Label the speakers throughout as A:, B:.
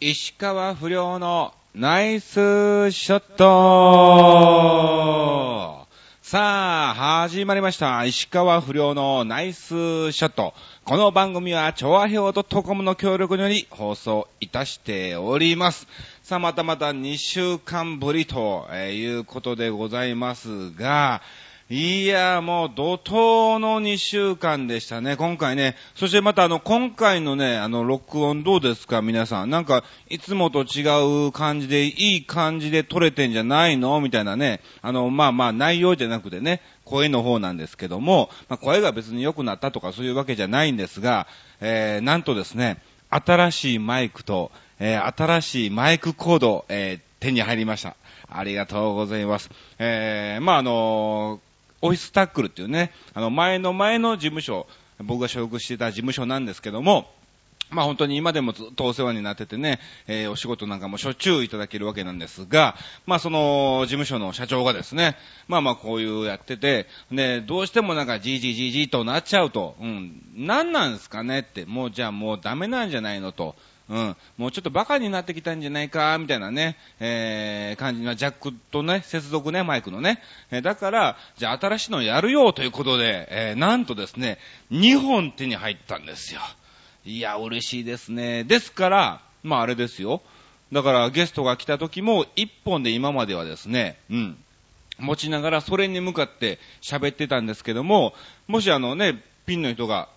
A: 石川不良のナイスショットさあ、始まりました。石川不良のナイスショット。この番組は、調和表 .com の協力により放送いたしております。さあ、またまた2週間ぶりということでございますが、いや、もう怒涛の2週間でしたね、今回ね。そしてまたあの、今回のね、あの、録音どうですか、皆さん。なんか、いつもと違う感じで、いい感じで撮れてんじゃないの？みたいなね。あの、まあまあ、内容じゃなくてね、声の方なんですけども、まあ、声が別に良くなったとかそういうわけじゃないんですが、えー、なんとですね、新しいマイクと、えー、新しいマイクコード、えー、手に入りました。ありがとうございます。えー、まあ、あのオフィスタックルっていうね、あの、前の前の事務所、僕が所属してた事務所なんですけども、まあ本当に今でもずっとお世話になっててね、えー、お仕事なんかもしょっちゅういただけるわけなんですが、まあその事務所の社長がですね、まあまあこういうやってて、ね、どうしてもなんかじじーじーじーとなっちゃうと、うん、何なんですかねって、もうじゃあもうダメなんじゃないのと。うん。もうちょっとバカになってきたんじゃないか、みたいなね、えー、感じのジャックとね、接続ね、マイクのね。えー、だから、じゃあ新しいのやるよということで、えー、なんとですね、2本手に入ったんですよ。いや、嬉しいですね。ですから、まああれですよ。だからゲストが来た時も1本で今まではですね、うん。持ちながらそれに向かって喋ってたんですけども、もしあのね、ピンの人が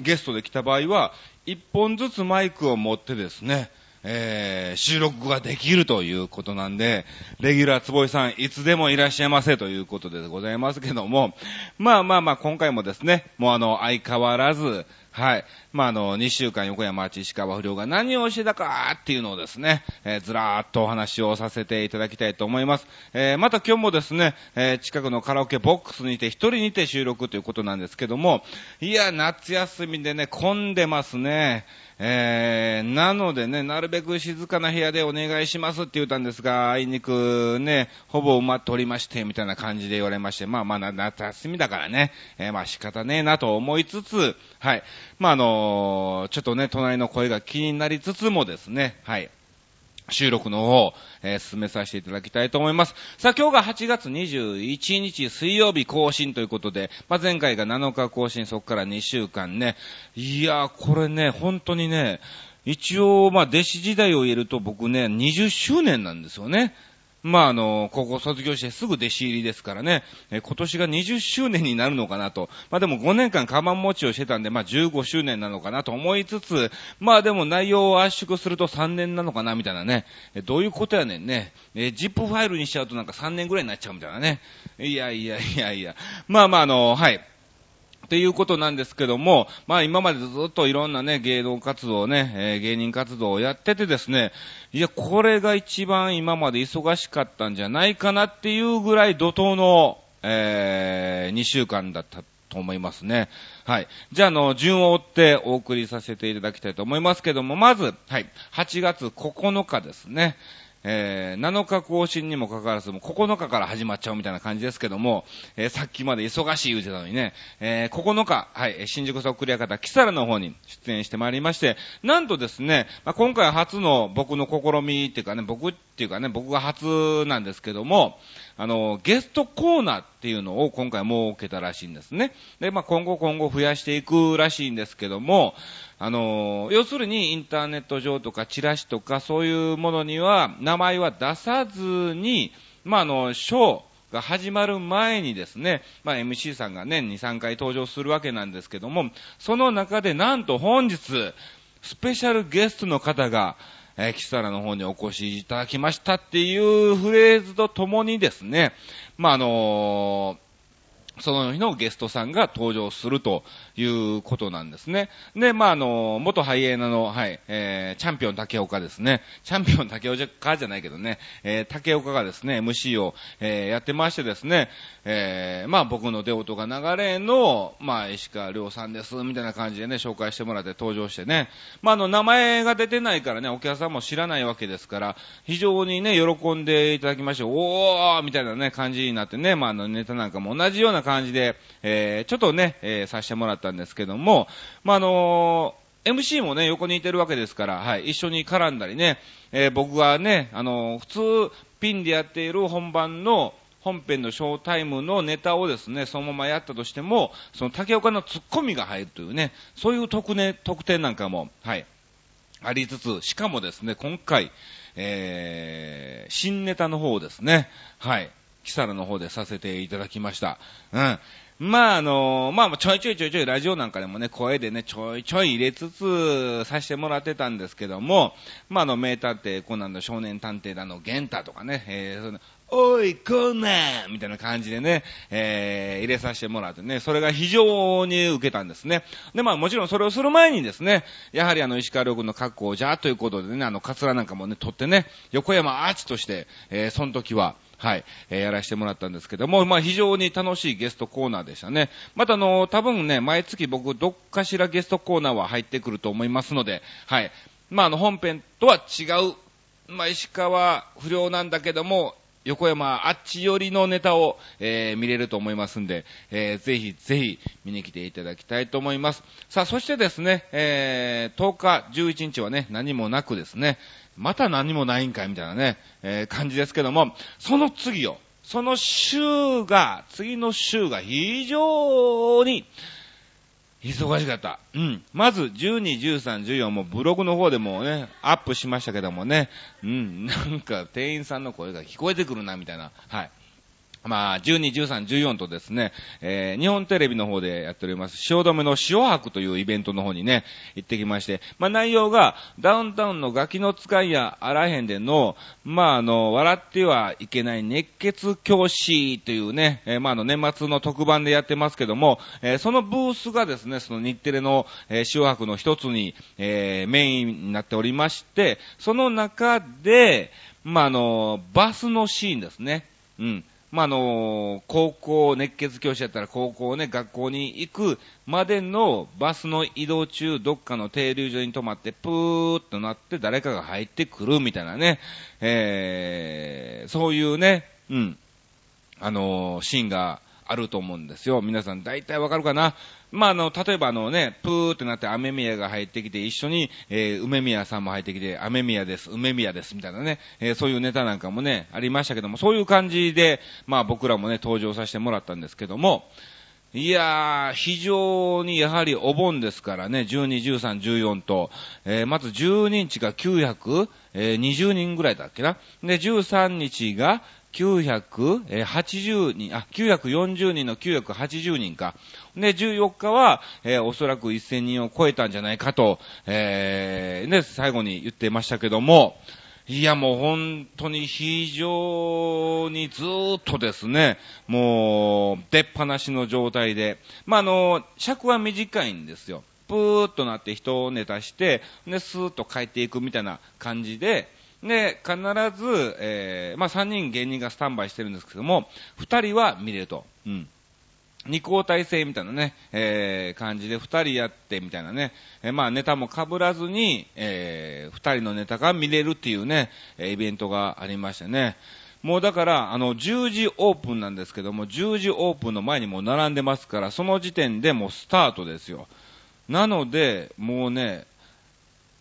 A: ゲストで来た場合は、一本ずつマイクを持ってですね、えー、収録ができるということなんで、レギュラー坪井さん、いつでもいらっしゃいませということでございますけども、まあまあまあ、今回もですね、もうあの、相変わらず、はい。まあ、あの、2週間横山町石川不良が何をしてたかっていうのをですね、えー、ずらーっとお話をさせていただきたいと思います。えー、また今日もですね、えー、近くのカラオケボックスにて一人にて収録ということなんですけども、いや、夏休みでね、混んでますね。えー、なのでね、なるべく静かな部屋でお願いしますって言ったんですが、あいにくね、ほぼ埋まっておりまして、みたいな感じで言われまして、まあまあ、夏休みだからね、えー、まあ仕方ねえなと思いつつ、はい。まああのー、ちょっとね、隣の声が気になりつつもですね、はい。収録の方、えー、進めさせていただきたいと思います。さあ、今日が8月21日水曜日更新ということで、まあ、前回が7日更新、そこから2週間ね。いやー、これね、本当にね、一応、まあ、弟子時代を言えると僕ね、20周年なんですよね。まあ、あの、高校卒業してすぐ弟子入りですからね、え今年が20周年になるのかなと。まあでも5年間カバン持ちをしてたんで、まあ15周年なのかなと思いつつ、まあでも内容を圧縮すると3年なのかなみたいなね。えどういうことやねんね。え ZIP ファイルにしちゃうとなんか3年ぐらいになっちゃうみたいなね。いやいやいやいや。まあまああの、はい。っていうことなんですけども、まあ今までずっといろんなね、芸能活動ね、えー、芸人活動をやっててですね、いや、これが一番今まで忙しかったんじゃないかなっていうぐらい怒涛の、えー、2週間だったと思いますね。はい。じゃあ、あの、順を追ってお送りさせていただきたいと思いますけども、まず、はい、8月9日ですね。えー、7日更新にもかかわらず、もう9日から始まっちゃうみたいな感じですけども、えー、さっきまで忙しい言うてたのにね、えー、9日、はい、新宿そっくり屋方、キサラの方に出演してまいりまして、なんとですね、まあ、今回初の僕の試みっていうかね、僕っていうかね、僕が初なんですけども、あの、ゲストコーナーっていうのを今回設けたらしいんですね。で、まあ、今後今後増やしていくらしいんですけども、あの、要するにインターネット上とかチラシとかそういうものには名前は出さずに、まあ、あの、ショー、が始まる前にですね、まあ、MC さんが年2、3回登場するわけなんですけども、その中でなんと本日、スペシャルゲストの方が、えー、キサラの方にお越しいただきましたっていうフレーズとともにですね、まあ、あのーその日のゲストさんが登場するということなんですね。で、まあ、あの、元ハイエナの、はい、えー、チャンピオン竹岡ですね。チャンピオン竹岡じゃないけどね、えー、竹岡がですね、MC を、えー、やってましてですね、えー、まあ、僕の出音が流れの、まあ、石川亮さんです、みたいな感じでね、紹介してもらって登場してね、まあ、あの、名前が出てないからね、お客さんも知らないわけですから、非常にね、喜んでいただきまして、おーみたいなね、感じになってね、まあ、あの、ネタなんかも同じような感じで、えー、ちょっとね、えー、させてもらったんですけども、まあ、あの MC もね、横にいてるわけですから、はい、一緒に絡んだりね、えー僕がね、あの、普通、ピンでやっている本番の、本編のショータイムのネタをですね、そのままやったとしても、その竹岡のツッコミが入るというね、そういう特,、ね、特典なんかも、はい、ありつつ、しかもですね、今回、えー、新ネタの方ですね、はい、キサラの方でさせていただきました。うん。まあ、あのまあ、ちょいちょいちょいちょいラジオなんかでもね、声でね、ちょいちょい入れつつ、させてもらってたんですけども、まあ、あの、名探偵コナンの少年探偵だの、ゲンタとかね、えー、そのおい、コナンみたいな感じでね、えー、入れさせてもらってね、それが非常に受けたんですね。で、まあもちろんそれをする前にですね、やはりあの、石川遼君の格好じゃということでね、あの、カツラなんかもね、取ってね、横山アーチとして、えー、その時は、はい、えー、やらせてもらったんですけども、まあ非常に楽しいゲストコーナーでしたね。またあの、多分ね、毎月僕、どっかしらゲストコーナーは入ってくると思いますので、はい。まああの、本編とは違う、まあ石川不良なんだけども、横山あっち寄りのネタを、えー、見れると思いますんで、えー、ぜひぜひ見に来ていただきたいと思います。さあ、そしてですね、えー、10日、11日はね、何もなくですね、また何もないんかいみたいなね、えー、感じですけども、その次を、その週が、次の週が非常に、忙しかった。うん。まず、12、13、14もブログの方でもね、アップしましたけどもね、うん、なんか店員さんの声が聞こえてくるな、みたいな。はい。まあ、12、13、14とですね、えー、日本テレビの方でやっております、汐留の塩博というイベントの方にね、行ってきまして、まあ内容が、ダウンタウンのガキの使いやあらへんでの、まああの、笑ってはいけない熱血教師というね、えー、まああの、年末の特番でやってますけども、えー、そのブースがですね、その日テレの、えー、塩博の一つに、えー、メインになっておりまして、その中で、まああの、バスのシーンですね。うん。まあ、あの、高校、熱血教師やったら高校ね、学校に行くまでのバスの移動中、どっかの停留所に止まって、プーっとなって誰かが入ってくるみたいなね、えー、そういうね、うん、あの、シーンがあると思うんですよ。皆さん大体わかるかな？まあ、あの、例えばあのね、プーってなって雨宮が入ってきて、一緒に、えー、梅宮さんも入ってきて、雨宮です、梅宮です、みたいなね、えー、そういうネタなんかもね、ありましたけども、そういう感じで、まあ僕らもね、登場させてもらったんですけども、いやー、非常にやはりお盆ですからね、12、13、14と、えー、まず12日が920人ぐらいだっけな？で、13日が980人、あ、940人の980人か。で、14日は、えー、おそらく1000人を超えたんじゃないかと、えー、ね、最後に言ってましたけども、いや、もう本当に非常にずーっとですね、もう、出っ放しの状態で、まあ、あの、尺は短いんですよ。ぷーっとなって人をネタして、で、スーッと帰っていくみたいな感じで、で、必ず、えー、まあ、3人芸人がスタンバイしてるんですけども、2人は見れると。うん。二交代制みたいなね、えー、感じで二人やってみたいなね、えー、まあネタも被らずに、えー、二人のネタが見れるっていうね、えイベントがありましてね。もうだから、あの、10時オープンなんですけども、10時オープンの前にもう並んでますから、その時点でもうスタートですよ。なので、もうね、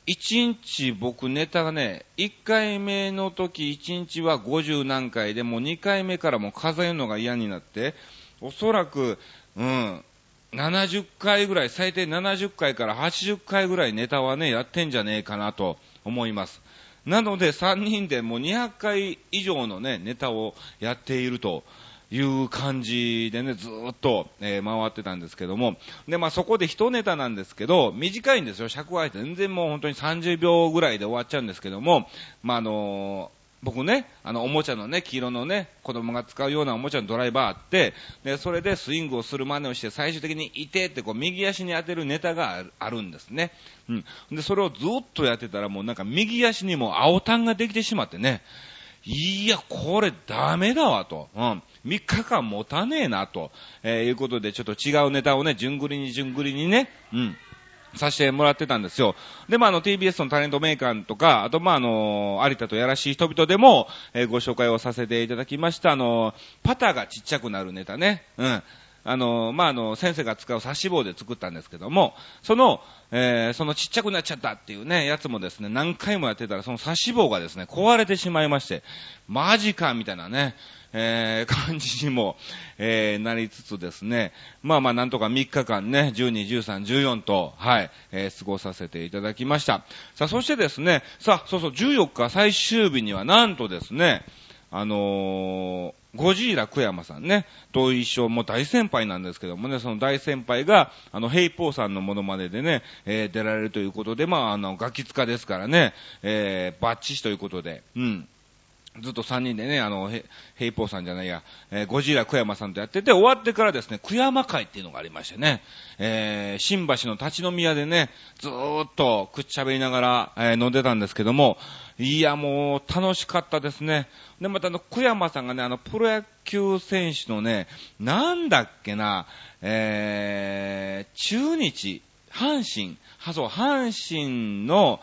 A: 1日僕ネタがね、1回目の時1日は50何回でもう2回目からも数えるのが嫌になって、おそらく、うん、70回ぐらい、最低70回から80回ぐらいネタはね、やってんじゃねえかなと思います。なので3人でもう200回以上のね、ネタをやっていると。いう感じでね、ずっと、えー、回ってたんですけども。で、まあそこで一ネタなんですけど、短いんですよ。尺は全然もう本当に30秒ぐらいで終わっちゃうんですけども、まああのー僕ね、あの、おもちゃのね、黄色のね、子供が使うようなおもちゃのドライバーあって、で、それでスイングをする真似をして、最終的にいてってこう、右足に当てるネタがあるんですね。うん。で、それをずっとやってたら、もうなんか右足にも青タンができてしまってね、いや、これダメだわと。うん。3日間持たねえなと、えー、いうことで、ちょっと違うネタをね、順繰りに順繰りにね、うん。させてもらってたんですよ。で、まあ、あの、TBS のタレントメーカーとか、あと、まあ、あの、有田とやらしい人々でも、えー、ご紹介をさせていただきました、あの、パターがちっちゃくなるネタね。うん。あの、まあ、あの、先生が使う刺し棒で作ったんですけども、その、えー、そのちっちゃくなっちゃったっていうね、やつもですね、何回もやってたら、その刺し棒がですね、壊れてしまいまして、マジかみたいなね、えー、感じにも、えー、なりつつですね、まあまあなんとか3日間ね、12、13、14と、はい、えー、過ごさせていただきました。さあ、そしてですね、さあ、そうそう、14日最終日にはなんとですね、あのー、ゴジーラ・クヤマさんね、と一緒、もう大先輩なんですけどもね、その大先輩が、あの、ヘイポーさんのモノマネでね、えー、出られるということで、まあ、あの、ガキ使ですからね、えー、バッチシということで、うん。ずっと3人でね、あの、ヘイポーさんじゃないや、えー、ゴジラクヤマさんとやってて、終わってからですね、クヤマ会っていうのがありましてね、えー、新橋の立ち飲み屋でね、ずーっとくっちゃべりながら、えー、飲んでたんですけども、いや、もう、楽しかったですね。で、またあの、クヤマさんがね、あの、プロ野球選手のね、なんだっけな、えー、中日、阪神、はそう、阪神の、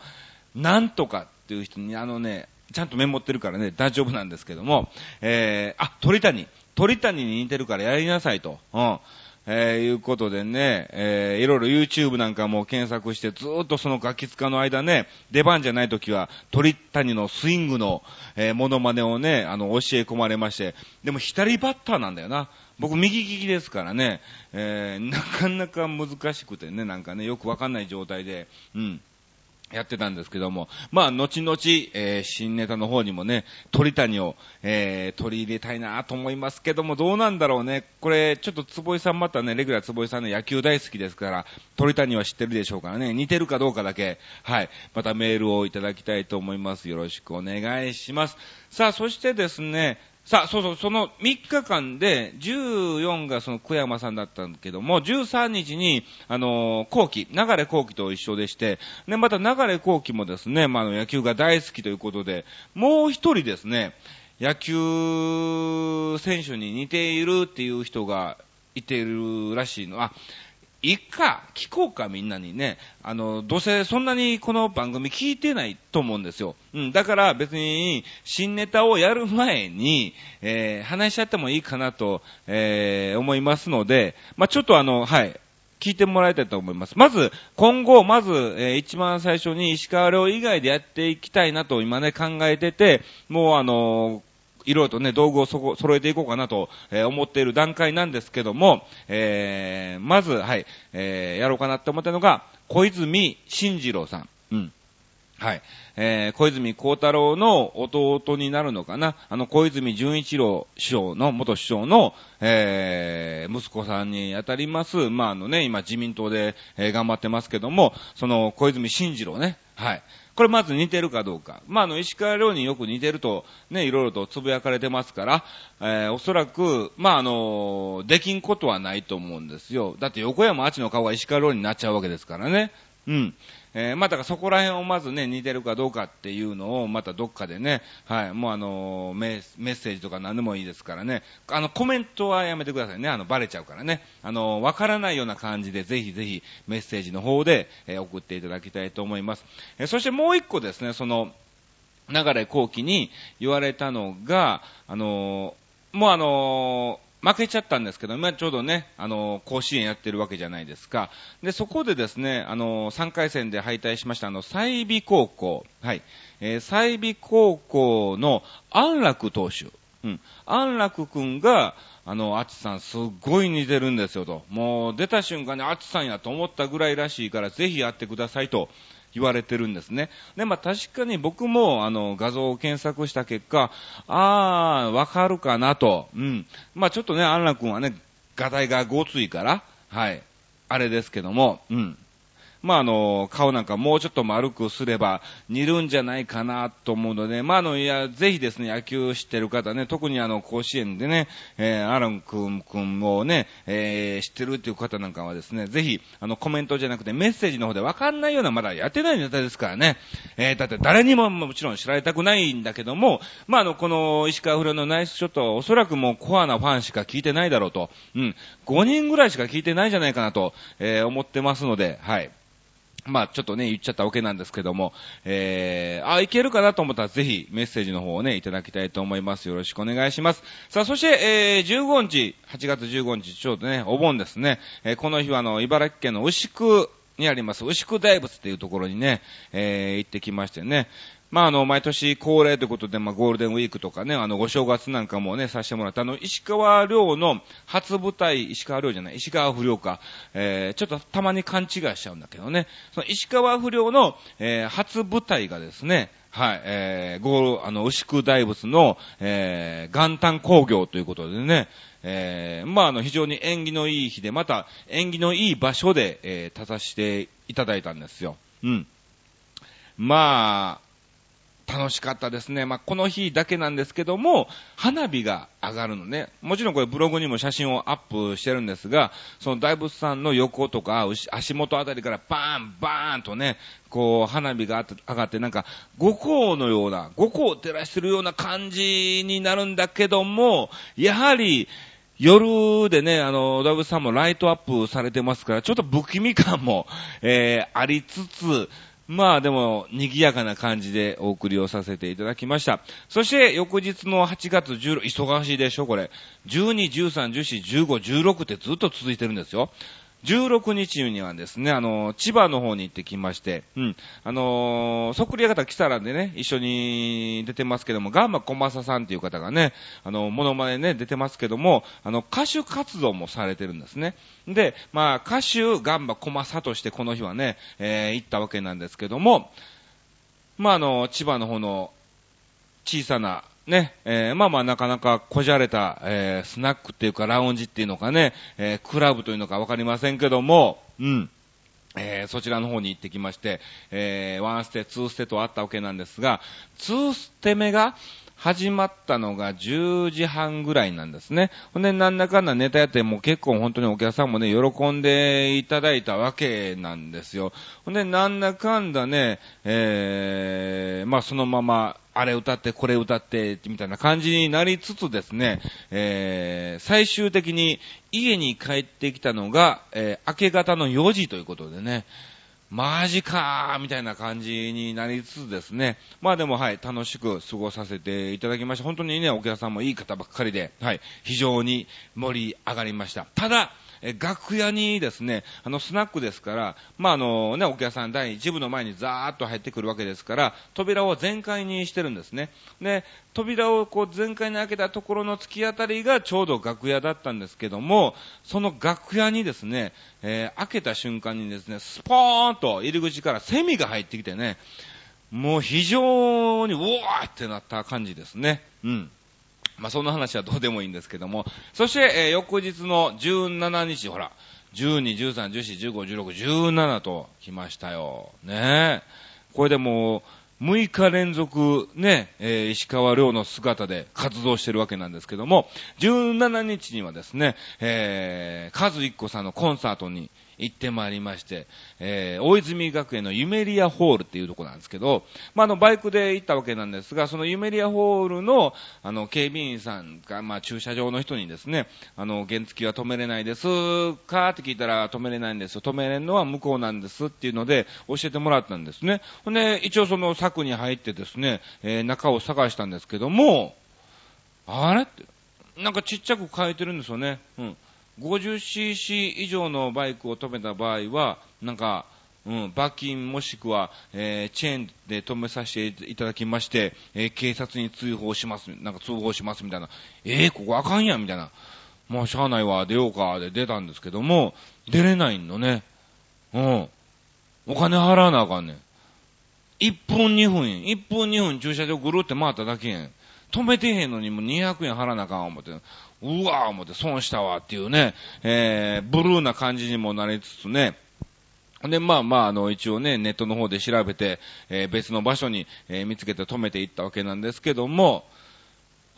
A: なんとかっていう人に、あのね、ちゃんとメモってるからね、大丈夫なんですけども、えー、あ、鳥谷。鳥谷に似てるからやりなさいと。うん。えー、いうことでね、えー、いろいろ YouTube なんかも検索して、ずーっとそのガキ使の間ね、出番じゃない時は、鳥谷のスイングの、えー、モノマネをね、あの、教え込まれまして、でも左バッターなんだよな。僕右利きですからね、えー、なかなか難しくてね、なんかね、よくわかんない状態で、うん。やってたんですけども、まあ、後々、えー、新ネタの方にもね、鳥谷を、えー、取り入れたいなと思いますけども、どうなんだろうね。これ、ちょっと坪井さんまたね、レギュラー坪井さんね、野球大好きですから、鳥谷は知ってるでしょうからね、似てるかどうかだけ、はい、またメールをいただきたいと思います。よろしくお願いします。さあ、そしてですね、さあ、そうそう、その3日間で、14がその小山さんだったんだけども、13日に、あのー、後期、流れ後期と一緒でして、で、また流れ後期もですね、まあ、野球が大好きということで、もう一人ですね、野球選手に似ているっていう人がいているらしいの。あ、いっか、聞こうか、みんなにね。あの、どうせそんなにこの番組聞いてないと思うんですよ。うん、だから別に、新ネタをやる前に、えー、話し合ってもいいかなと、えー、思いますので、まあ、ちょっとあの、はい、聞いてもらいたいと思います。まず、今後、まず、えー、一番最初に石川遼以外でやっていきたいなと今ね、考えてて、もうあのいろいろとね、道具をそこ、揃えていこうかなと、えー、思っている段階なんですけども、えー、まず、はい、えー、やろうかなって思ったのが、小泉進次郎さん。うん。はい。えー、小泉孝太郎の弟になるのかな。あの、小泉純一郎首相の、元首相の、えー、息子さんにあたります。まあ、あのね、今自民党で、えー、頑張ってますけども、その、小泉進次郎ね。はい。これまず似てるかどうか。まあ、あの、石川遼によく似てると、ね、いろいろとつぶやかれてますから、えー、おそらく、まあ、あの、できんことはないと思うんですよ。だって横山あちの顔が石川遼になっちゃうわけですからね。うん。えー、まあ、だからそこら辺をまずね、似てるかどうかっていうのを、またどっかでね、はい、もうあのメ、メッセージとか何でもいいですからね、あの、コメントはやめてくださいね、あの、バレちゃうからね、あの、わからないような感じで、ぜひぜひメッセージの方で、えー、送っていただきたいと思います。えー、そしてもう一個ですね、その、流れ後期に言われたのが、あのもうあの負けちゃったんですけど、今ちょうどね、あの、甲子園やってるわけじゃないですか。で、そこでですね、あの、3回戦で敗退しました、あの、西美高校、はい、えー、西美高校の安楽投手、うん、安楽くんが、あの、あつさんすっごい似てるんですよと。もう出た瞬間にあつさんやと思ったぐらいらしいから、ぜひやってくださいと。言われてるんですね。で、まあ確かに僕もあの画像を検索した結果、ああ、わかるかなと。うん。まあちょっとね、安楽君はね、画題がごついから、はい。あれですけども、うん。まあ、あの、顔なんかもうちょっと丸くすれば似るんじゃないかなと思うので、まあ、あの、いや、ぜひですね、野球知ってる方ね、特にあの、甲子園でね、えー、アラン君君をね、えー、知ってるっていう方なんかはですね、ぜひ、あの、コメントじゃなくてメッセージの方でわかんないような、まだやってないネタですからね、えー、だって誰にももちろん知られたくないんだけども、まあ、あの、この石川不良のナイスショットはおそらくもうコアなファンしか聞いてないだろうと、うん、5人ぐらいしか聞いてないじゃないかなと、えー、思ってますので、はい。まあちょっとね、言っちゃったわけなんですけども、えー、あ、いけるかなと思ったらぜひメッセージの方をね、いただきたいと思います。よろしくお願いします。さあ、そして、えー、15日、8月15日、ちょうどね、お盆ですね、えー、この日はあの、茨城県の牛久にあります、牛久大仏っていうところにね、えー、行ってきましてね、まあ、あの、毎年恒例ということで、まあ、ゴールデンウィークとかね、あの、ご正月なんかもね、させてもらった、あの、石川遼の初舞台、石川遼じゃない、石川不良か、えー、ちょっとたまに勘違いしちゃうんだけどね、その石川不良の、えー、初舞台がですね、はい、えー、ゴール、あの、牛久大仏の、えー、元旦工業ということでね、えー、まあ、あの、非常に縁起のいい日で、また、縁起のいい場所で、えー、立たせていただいたんですよ。うん。まあ、楽しかったですね。まあ、この日だけなんですけども、花火が上がるのね。もちろんこれブログにも写真をアップしてるんですが、その大仏さんの横とか足元あたりからバーン、バーンとね、こう花火が上がってなんか五光のような、五光を照らしてるような感じになるんだけども、やはり、夜でね、あの、大仏さんもライトアップされてますから、ちょっと不気味感も、えー、ありつつ、まあでも、賑やかな感じでお送りをさせていただきました。そして翌日の8月16、忙しいでしょ、これ。12、13、14、15、16ってずっと続いてるんですよ。16日にはですね、あの、千葉の方に行ってきまして、うん、あのそっくり屋形来たらでね、一緒に出てますけども、ガンマ小正さんっていう方がね、あの、モノマネね、出てますけども、あの、歌手活動もされてるんですね。で、まあ、歌手ガンマ小正としてこの日はね、えー、行ったわけなんですけども、まあ、あの、千葉の方の小さなね、えー、まあまあなかなかこじゃれた、えー、スナックっていうかラウンジっていうのかね、えー、クラブというのかわかりませんけども、うん。えー、そちらの方に行ってきまして、えー、ワンステ、ツーステとあったわけなんですが、ツーステ目が、始まったのが10時半ぐらいなんですね。ほんで、なんだかんだネタやって、もう結構本当にお客さんもね、喜んでいただいたわけなんですよ。ほんで、なんだかんだね、えー、まあそのまま、あれ歌って、これ歌って、みたいな感じになりつつですね、えー、最終的に家に帰ってきたのが、えー、明け方の4時ということでね、マジかーみたいな感じになりつつですね。まあでもはい、楽しく過ごさせていただきました。本当にね、お客さんもいい方ばっかりで、はい、非常に盛り上がりました。ただ、楽屋にですね、あの、スナックですから、まあ、あのね、お客さん第一部の前にザーッと入ってくるわけですから、扉を全開にしてるんですね。で、扉をこう全開に開けたところの突き当たりがちょうど楽屋だったんですけども、その楽屋にですね、えー、開けた瞬間にですね、スポーンと入り口からセミが入ってきてね、もう非常に、うわーってなった感じですね。うん。まあ、そんな話はどうでもいいんですけども、そして、えー、翌日の17日、ほら、12、13、14、15、16、17と来ましたよ。ね。えこれでもう、6日連続ね、えー、石川遼の姿で活動してるわけなんですけども、17日にはですね、えー、カズ一子さんのコンサートに行ってまいりまして、えー、大泉学園のユメリアホールっていうとこなんですけど、まあ、あの、バイクで行ったわけなんですが、そのユメリアホールの、あの、警備員さんが、まあ、駐車場の人にですね、あの、原付は止めれないですかって聞いたら止めれないんですよ。止めれるのは向こうなんですっていうので、教えてもらったんですね。ほんで、一応その柵に入ってですね、えー、中を探したんですけども、あれって、なんかちっちゃく書いてるんですよね。うん。50cc 以上のバイクを止めた場合は、なんか、うん、罰金もしくは、えー、チェーンで止めさせていただきまして、えー、警察に通報します、なんか通報しますみたいな。えー、ここあかんやんみたいな。もうしゃあないわ、出ようか、で出たんですけども、出れないのね。うん。お金払わなあかんねん。1分2分やん1分2分駐車場ぐるって回っただけやん。止めてへんのにもう200円払わなあかん思って。うわー思って損したわっていうね、えー、ブルーな感じにもなりつつね、で、まあまあ、あの、一応ね、ネットの方で調べて、えー、別の場所に、えー、見つけて止めていったわけなんですけども、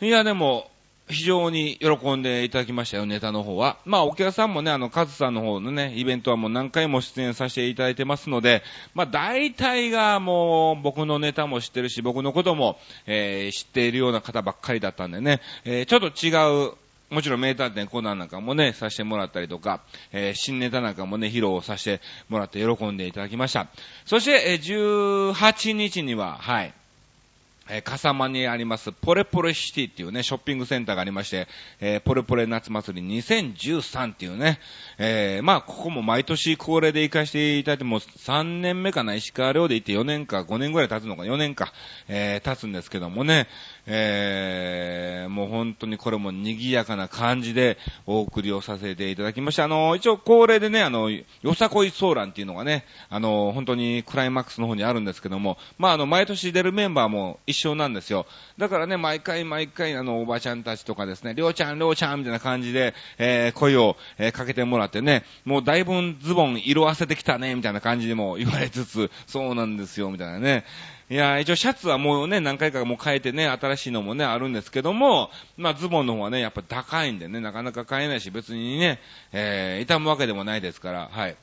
A: いや、でも、非常に喜んでいただきましたよ、ネタの方は。まあ、お客さんもね、あの、カズさんの方のね、イベントはもう何回も出演させていただいてますので、まあ、大体がもう、僕のネタも知ってるし、僕のことも、えー、知っているような方ばっかりだったんでね、えー、ちょっと違う、もちろん名探偵コナンなんかもね、させてもらったりとか、えー、新ネタなんかもね、披露させてもらって喜んでいただきました。そして、えー、18日には、はい、えー、笠間にあります、ポレポレシティっていうね、ショッピングセンターがありまして、えー、ポレポレ夏祭り2013っていうね、えー、まあ、ここも毎年恒例で行かせていただいても、3年目かな、石川寮で行って4年か5年ぐらい経つのか、4年か、えー、経つんですけどもね、えー、もう本当にこれも賑やかな感じでお送りをさせていただきました。あの、一応恒例でね、あの、よさこいソーランっていうのがね、あの、本当にクライマックスの方にあるんですけども、まあ、あの、毎年出るメンバーも一緒なんですよ。だからね、毎回毎回、あの、おばちゃんたちとかですね、りょうちゃん、りょうちゃんみたいな感じで、えー、声を、えー、かけてもらってね、もうだいぶズボン色あせてきたね、みたいな感じでも言われつつ、そうなんですよ、みたいなね。いや、一応シャツはもうね、何回かもう変えてね、新しいのもね、あるんですけども、まあズボンの方はね、やっぱ高いんでね、なかなか買えないし、別にね、えー、痛むわけでもないですから、はい。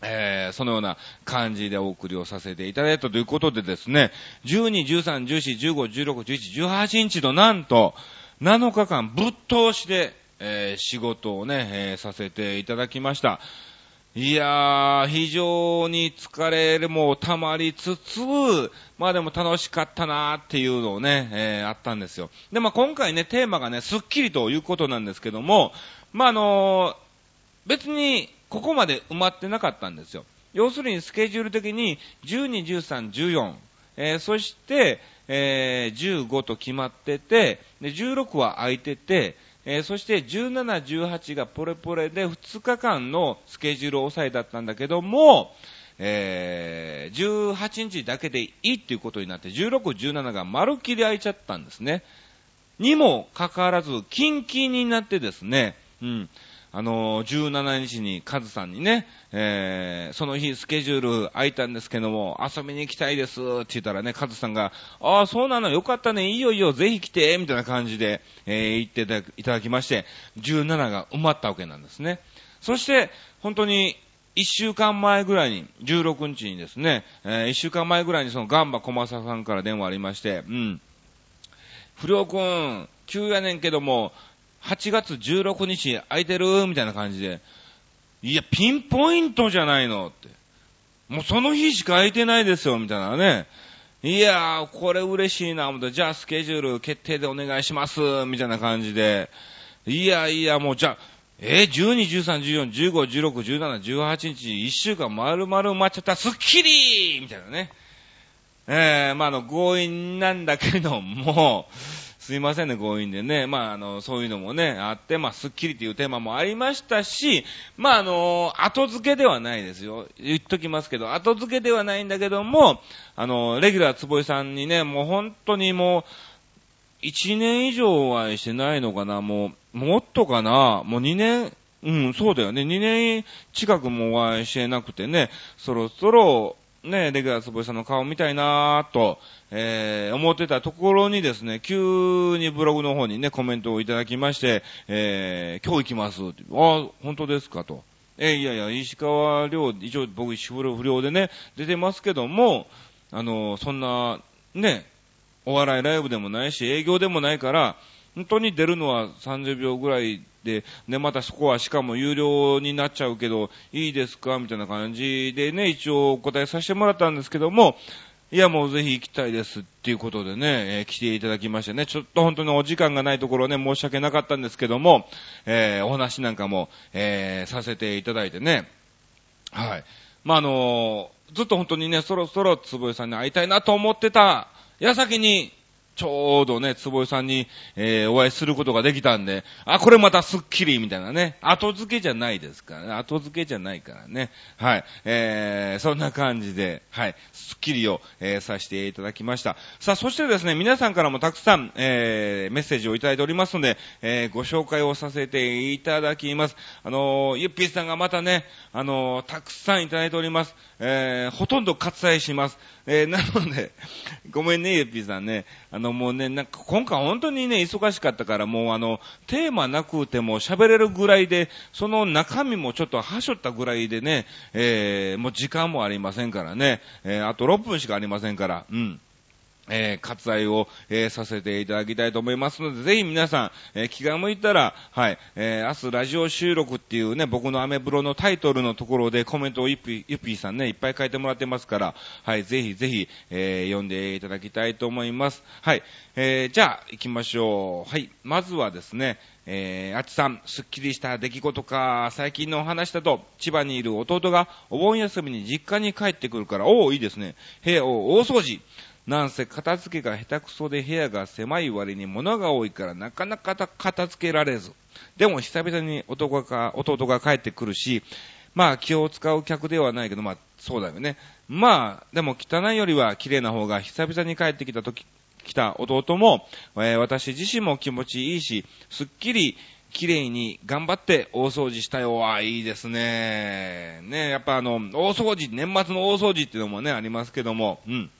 A: えー、そのような感じでお送りをさせていただいたということでですね、12、13、14、15、16、11、18日となんと、7日間ぶっ通しで、えー、仕事をね、えー、させていただきました。いやー、非常に疲れも溜まりつつ、まあでも楽しかったなーっていうのをね、えー、あったんですよ。で、まあ今回ね、テーマがね、スッキリということなんですけども、まああのー、別にここまで埋まってなかったんですよ。要するにスケジュール的に12、13、14、えー、そして、えー、15と決まってて、で、16は空いてて、えー、そして17、18がポレポレで2日間のスケジュールを抑えだったんだけども、えー、18日だけでいいっていうことになって、16、17が丸っきり空いちゃったんですね。にもかかわらず、キンキンになってですね、うん。あの17日にカズさんにね、えー、その日スケジュール空いたんですけども、遊びに行きたいですって言ったらね、カズさんが、ああ、そうなの、よかったね、いいよいいよ、ぜひ来て、みたいな感じで、えー、言っていただきまして、17が埋まったわけなんですね。そして、本当に、一週間前ぐらいに、16日にですね、えー、一週間前ぐらいにそのガンバ小正さんから電話ありまして、うん。不良くん、急やねんけども、8月16日空いてる？みたいな感じで、いや、ピンポイントじゃないのって。もうその日しか空いてないですよ、みたいなね。いやー、これ嬉しいな、思って、じゃあスケジュール決定でお願いします、みたいな感じで。いやいや、もうじゃあ、えー、12、13、14、15、16、17、18日、1週間丸々埋まっちゃった、スッキリみたいなね。えー、まあ、あの、強引なんだけども、すいませんね、強引でね。まあ、あの、そういうのもね、あって、まあ、スッキリというテーマもありましたし、まあ、あの、後付けではないですよ。言っときますけど、後付けではないんだけども、あの、レギュラー坪井さんにね、もう本当にもう、一年以上お会いしてないのかな、もう、もっとかな、もう二年、うん、そうだよね。二年近くもお会いしてなくてね、そろそろ、ね、レギュラー坪井さんの顔見たいなぁと、えー、思ってたところにですね、急にブログの方にね、コメントをいただきまして、えー、今日行きますって。あ、本当ですかと。えー、いやいや、石川亮、一応僕石不良でね、出てますけども、あの、そんな、ね、お笑いライブでもないし、営業でもないから、本当に出るのは30秒ぐらいで、またそこはしかも有料になっちゃうけど、いいですか？みたいな感じでね、一応お答えさせてもらったんですけども、いや、もうぜひ行きたいですっていうことでね、えー、来ていただきましてね、ちょっと本当にお時間がないところね、申し訳なかったんですけども、えー、お話なんかも、えー、させていただいてね、はい。まあ、あのずっと本当にね、そろそろ坪井さんに会いたいなと思ってた矢先に、ちょうどね、坪井さんに、えー、お会いすることができたんで、あ、これまたスッキリみたいなね、後付けじゃないですからね、後付けじゃないからね、はい、えー、そんな感じで、はい、スッキリを、えー、させていただきました。さあ、そしてですね、皆さんからもたくさん、えー、メッセージをいただいておりますので、えー、ご紹介をさせていただきます。あのー、ゆっぴーさんがまたね、あのー、たくさんいただいております。えー、ほとんど割愛します。えー、なので、ごめんね、ゆっぴーさんね。あの、もうね、なんか今回本当にね、忙しかったから、もうあの、テーマなくても喋れるぐらいで、その中身もちょっとはしょったぐらいでね、えー、もう時間もありませんからね、えー、あと6分しかありませんから、うん。えー、割愛を、えー、させていただきたいと思いますので、ぜひ皆さん、えー、気が向いたら、はい、えー、明日ラジオ収録っていうね、僕のアメブロのタイトルのところでコメントをゆっぴ、ゆぴーさんね、いっぱい書いてもらってますから、はい、ぜひぜひ、えー、読んでいただきたいと思います。はい、えー、じゃあ、行きましょう。はい、まずはですね、えー、あちさん、すっきりした出来事か、最近のお話だと、千葉にいる弟がお盆休みに実家に帰ってくるから、おお、いいですね。部屋を大掃除。なんせ片付けが下手くそで部屋が狭い割に物が多いからなかなか片付けられず。でも久々に弟が弟が帰ってくるし、まあ気を使う客ではないけど、まあそうだよね。まあ、でも汚いよりは綺麗な方が久々に帰ってきた時、来た弟も、えー、私自身も気持ちいいし、すっきり綺麗に頑張って大掃除したよ。あ、いいですね。ね、やっぱあの、大掃除、年末の大掃除っていうのもね、ありますけども、うん。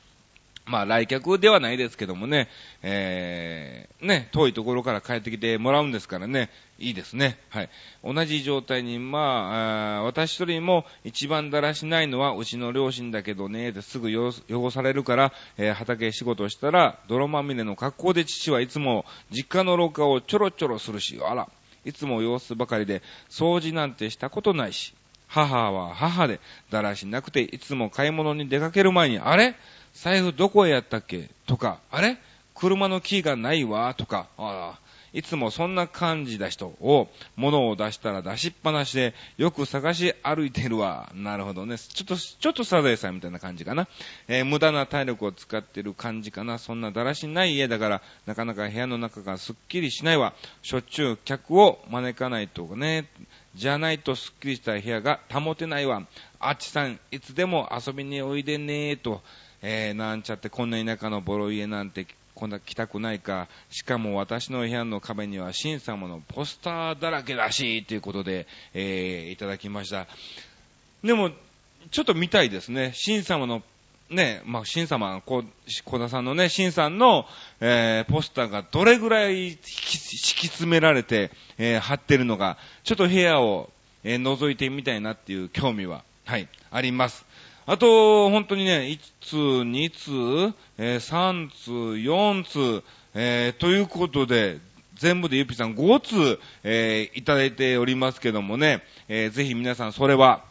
A: まあ来客ではないですけどもね、えー、ね、遠いところから帰ってきてもらうんですからね、いいですね。はい。同じ状態に、まあ、あ私一人も一番だらしないのはうちの両親だけどね、ですぐ汚されるから、えー、畑仕事したら、泥まみれの格好で父はいつも実家の廊下をちょろちょろするし、あら、いつも様子ばかりで、掃除なんてしたことないし、母は母で、だらしなくて、いつも買い物に出かける前に、あれ？財布どこへやったっけ？とか、あれ？車のキーがないわ？とか、ああ、いつもそんな感じだ人を、物を出したら出しっぱなしで、よく探し歩いてるわ。なるほどね。ちょっと、ちょっとサザエさんみたいな感じかな。えー、無駄な体力を使ってる感じかな。そんなだらしない家だから、なかなか部屋の中がすっきりしないわ。しょっちゅう客を招かないとね。じゃないとすっきりした部屋が保てないわ。あっちさん、いつでも遊びにおいでねーと。えー、なんちゃってこんな田舎のボロ家なんてこんな来たくないか、しかも私の部屋の壁には新様のポスターだらけだしい、ということで、えー、いただきました。でも、ちょっと見たいですね。新様の、ね、まあ、新様、小田さんのね、新さんの、えー、ポスターがどれぐらい敷き詰められて、えー、貼ってるのか、ちょっと部屋を、えー、覗いてみたいなっていう興味は、はい、あります。あと、本当にね、1通、2通、えー、3通、4通、えー、ということで、全部でゆっぴさん5通、えー、いただいておりますけどもね、えー、ぜひ皆さんそれは、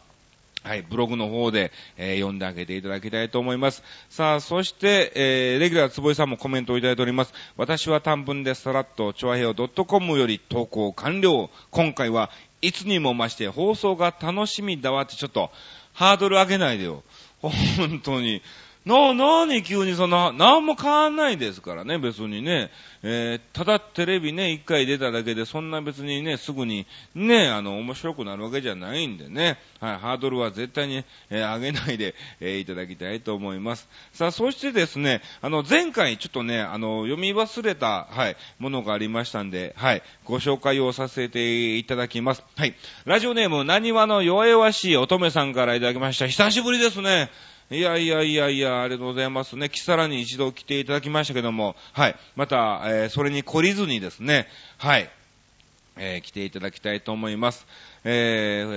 A: はい、ブログの方で、えー、読んであげていただきたいと思います。さあ、そして、えー、レギュラーつぼいさんもコメントをいただいております。私は短文でさらっと、チョアヘオ .com より投稿完了。今回はいつにも増して放送が楽しみだわってちょっと、ハードル上げないでよ。本当に。な、なに急にそんな、なんも変わんないですからね、別にね。えー、ただテレビね、一回出ただけで、そんな別にね、すぐに、ね、あの、面白くなるわけじゃないんでね。はい、ハードルは絶対に、えー、上げないで、えー、いただきたいと思います。さあ、そしてですね、あの、前回ちょっとね、あの、読み忘れた、はい、ものがありましたんで、はい、ご紹介をさせていただきます。はい。ラジオネーム、なにわの弱々しい乙女さんからいただきました。久しぶりですね。いやいやいやいや、ありがとうございますね。キサラに一度来ていただきましたけども、はい。また、えー、それに懲りずにですね、はい。えー、来ていただきたいと思います。えー、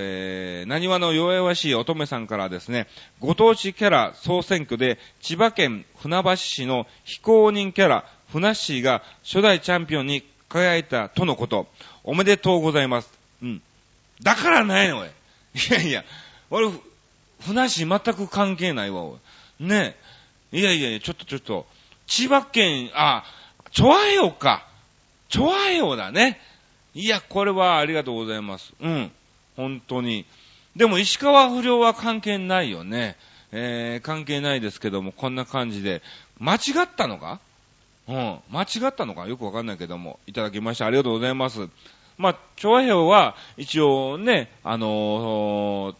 A: えー、何話の弱々しい乙女さんからですね、ご当地キャラ総選挙で、千葉県船橋市の非公認キャラ、ふなっしーが初代チャンピオンに輝いたとのこと。おめでとうございます。うん。だからないの、おい。いやいや、俺、ふなし全く関係ないわ、ねえ。いやいやいや、ちょっとちょっと、千葉県、あ、チョアヘオか。チョアヘオだね。いや、これはありがとうございます。うん。本当に。でも石川不良は関係ないよね。えー、関係ないですけども、こんな感じで。間違ったのか？うん。間違ったのか？よくわかんないけども、いただきましてありがとうございます。まあ、チョアヘオは、一応ね、あのー、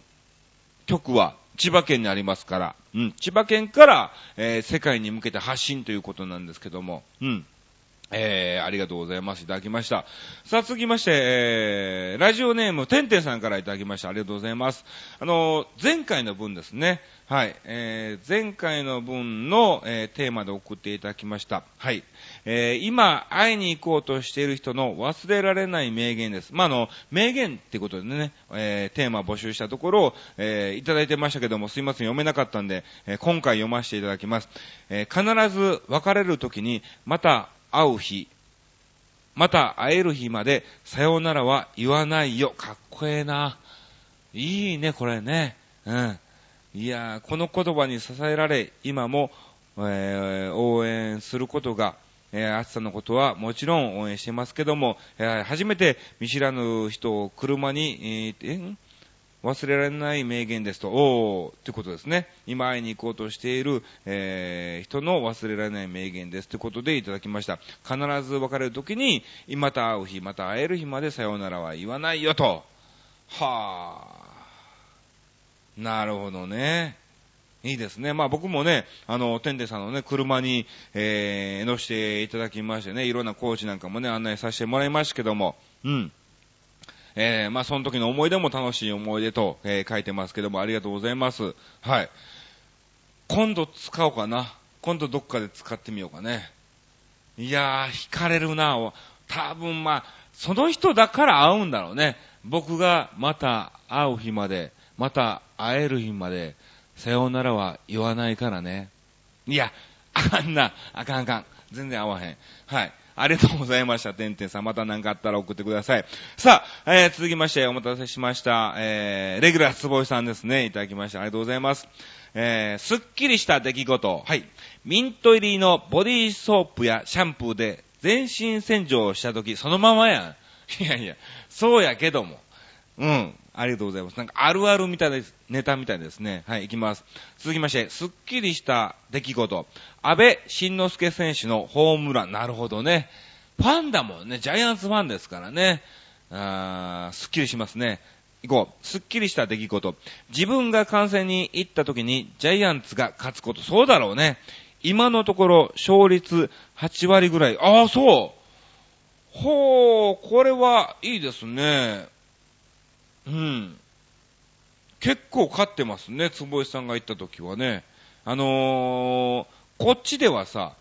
A: 局は千葉県にありますから、うん、千葉県から、えー、世界に向けて発信ということなんですけども、うん。えー、ありがとうございます。いただきました。さあ、続きまして、えー、ラジオネーム、てんてんさんからいただきました。ありがとうございます。あの、前回の分ですね。はい。えー、前回の分の、えー、テーマで送っていただきました。はい。えー、今、会いに行こうとしている人の忘れられない名言です。まあ、あの、名言ってことでね、えー、テーマ募集したところ、えー、いただいてましたけども、すいません、読めなかったんで、えー、今回読ませていただきます。えー、必ず別れるときに、また会う日、また会える日まで、さようならは言わないよ。かっこええな。いいね、これね。うん。いやーこの言葉に支えられ、今も、えー、応援することが、えー、暑さのことはもちろん応援してますけども、えー、初めて見知らぬ人を車に、えー、忘れられない名言ですと、おー、ってことですね。今会いに行こうとしている、えー、人の忘れられない名言ですということでいただきました。必ず別れるときに、また会う日、また会える日までさようならは言わないよと。はー。なるほどね。いいですね。まあ僕もね、あの、天ンさんのね、車に、えー、乗せていただきましてね、いろんなコーチなんかもね、案内させてもらいましたけども、うん。えー、まあ、その時の思い出も楽しい思い出と、えー、書いてますけども、ありがとうございます。はい。今度使おうかな。今度どっかで使ってみようかね。いやー、惹かれるな。多分まあ、その人だから会うんだろうね。僕がまた会う日まで、また会える日まで、さようならは言わないからね。いや、あかんな。あかんあかん。全然会わへん。はい。ありがとうございました。てんてんさん。また何かあったら送ってください。さあ、えー、続きましてお待たせしました。えー、レギュラーつぼいさんですね。いただきました。ありがとうございます。えー、すっきりした出来事。はい。ミント入りのボディーソープやシャンプーで全身洗浄をしたとき、そのままやん。いやいや、そうやけども。うん。ありがとうございます。なんかあるあるみたいです。ネタみたいですね。はい、行きます。続きまして、すっきりした出来事。安倍晋之助選手のホームラン。なるほどね。ファンだもんね。ジャイアンツファンですからね。あーすっきりしますね。行こう。すっきりした出来事。自分が観戦に行った時にジャイアンツが勝つこと。そうだろうね。今のところ勝率8割ぐらい。ああ、そう。ほう、これはいいですね。うん。結構勝ってますね、坪井さんが行った時はね。あのー、こっちではさ、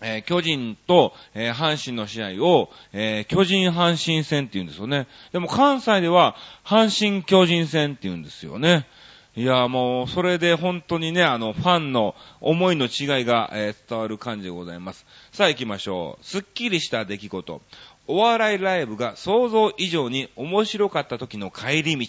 A: えー、巨人と、えー、阪神の試合を、えー、巨人阪神戦って言うんですよね。でも関西では阪神巨人戦って言うんですよね。いや、もう、それで本当にね、あの、ファンの思いの違いが、え伝わる感じでございます。さあ行きましょう。すっきりした出来事。お笑いライブが想像以上に面白かった時の帰り道。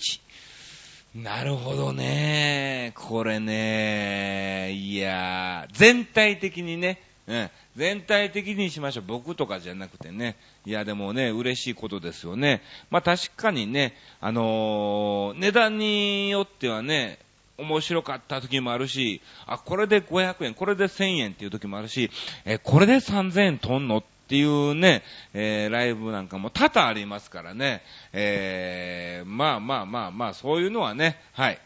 A: なるほどね。これね。いや全体的にね、うん、全体的にしましょう。僕とかじゃなくてね。いや、でもね、嬉しいことですよね。まあ確かにね、あのー、値段によってはね、面白かった時もあるし、あ、これで500円、これで1000円っていう時もあるし、え、これで3000円とんのっっていうね、えー、ライブなんかも多々ありますからね、えー、まあまあまあまあ、そういうのはね、はい。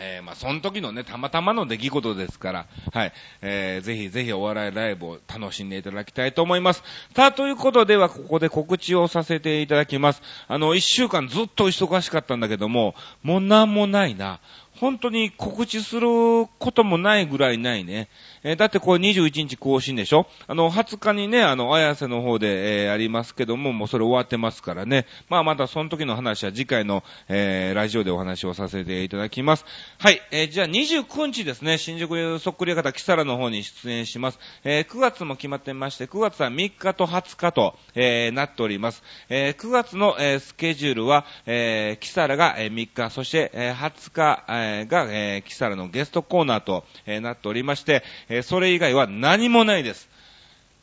A: えー、まあ、その時のね、たまたまの出来事ですから、はい、えー、ぜひぜひお笑いライブを楽しんでいただきたいと思います。さあ、ということでは、ここで告知をさせていただきます。あの、一週間ずっと忙しかったんだけども、もうなんもないな。本当に告知することもないぐらいないね。えー、だってこれ21日更新でしょ？あの、20日にね、あの、綾瀬の方で、えー、ありますけども、もうそれ終わってますからね。まあまたその時の話は次回の、えー、ラジオでお話をさせていただきます。はい、えー、じゃあ29日ですね、新宿そっくり方キサラの方に出演します。えー、9月も決まってまして、9月は3日と20日と、えー、なっております。えー、9月の、えー、スケジュールは、えー、キサラが、えー、3日、そして、えー、20日、えー、が、えー、キサラのゲストコーナーと、えー、なっておりまして、えー、それ以外は何もないです。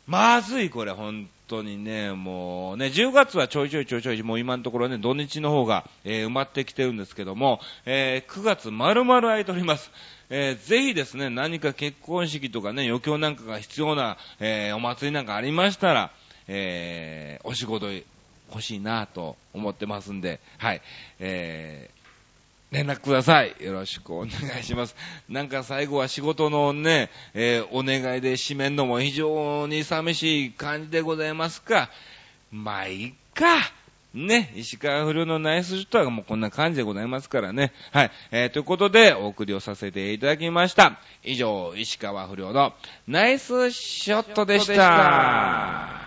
A: まずい、これ、本当にね、もうね、10月はちょいちょいちょいちょい、もう今のところね、土日の方が、えー、埋まってきてるんですけども、えー、9月丸々空いております。えー、ぜひですね、何か結婚式とかね、余興なんかが必要な、え、お祭りなんかありましたら、え、お仕事欲しいなと思ってますんで、はい、え、連絡ください。よろしくお願いします。なんか最後は仕事のね、えーお願いで締めんのも非常に寂しい感じでございますか。まあ、いっか。ね、石川不良のナイスショットはもうこんな感じでございますからね。はい。えーということで、お送りをさせていただきました。以上、石川不良のナイスショットでした。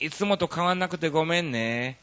A: いつもと変わんなくてごめんね。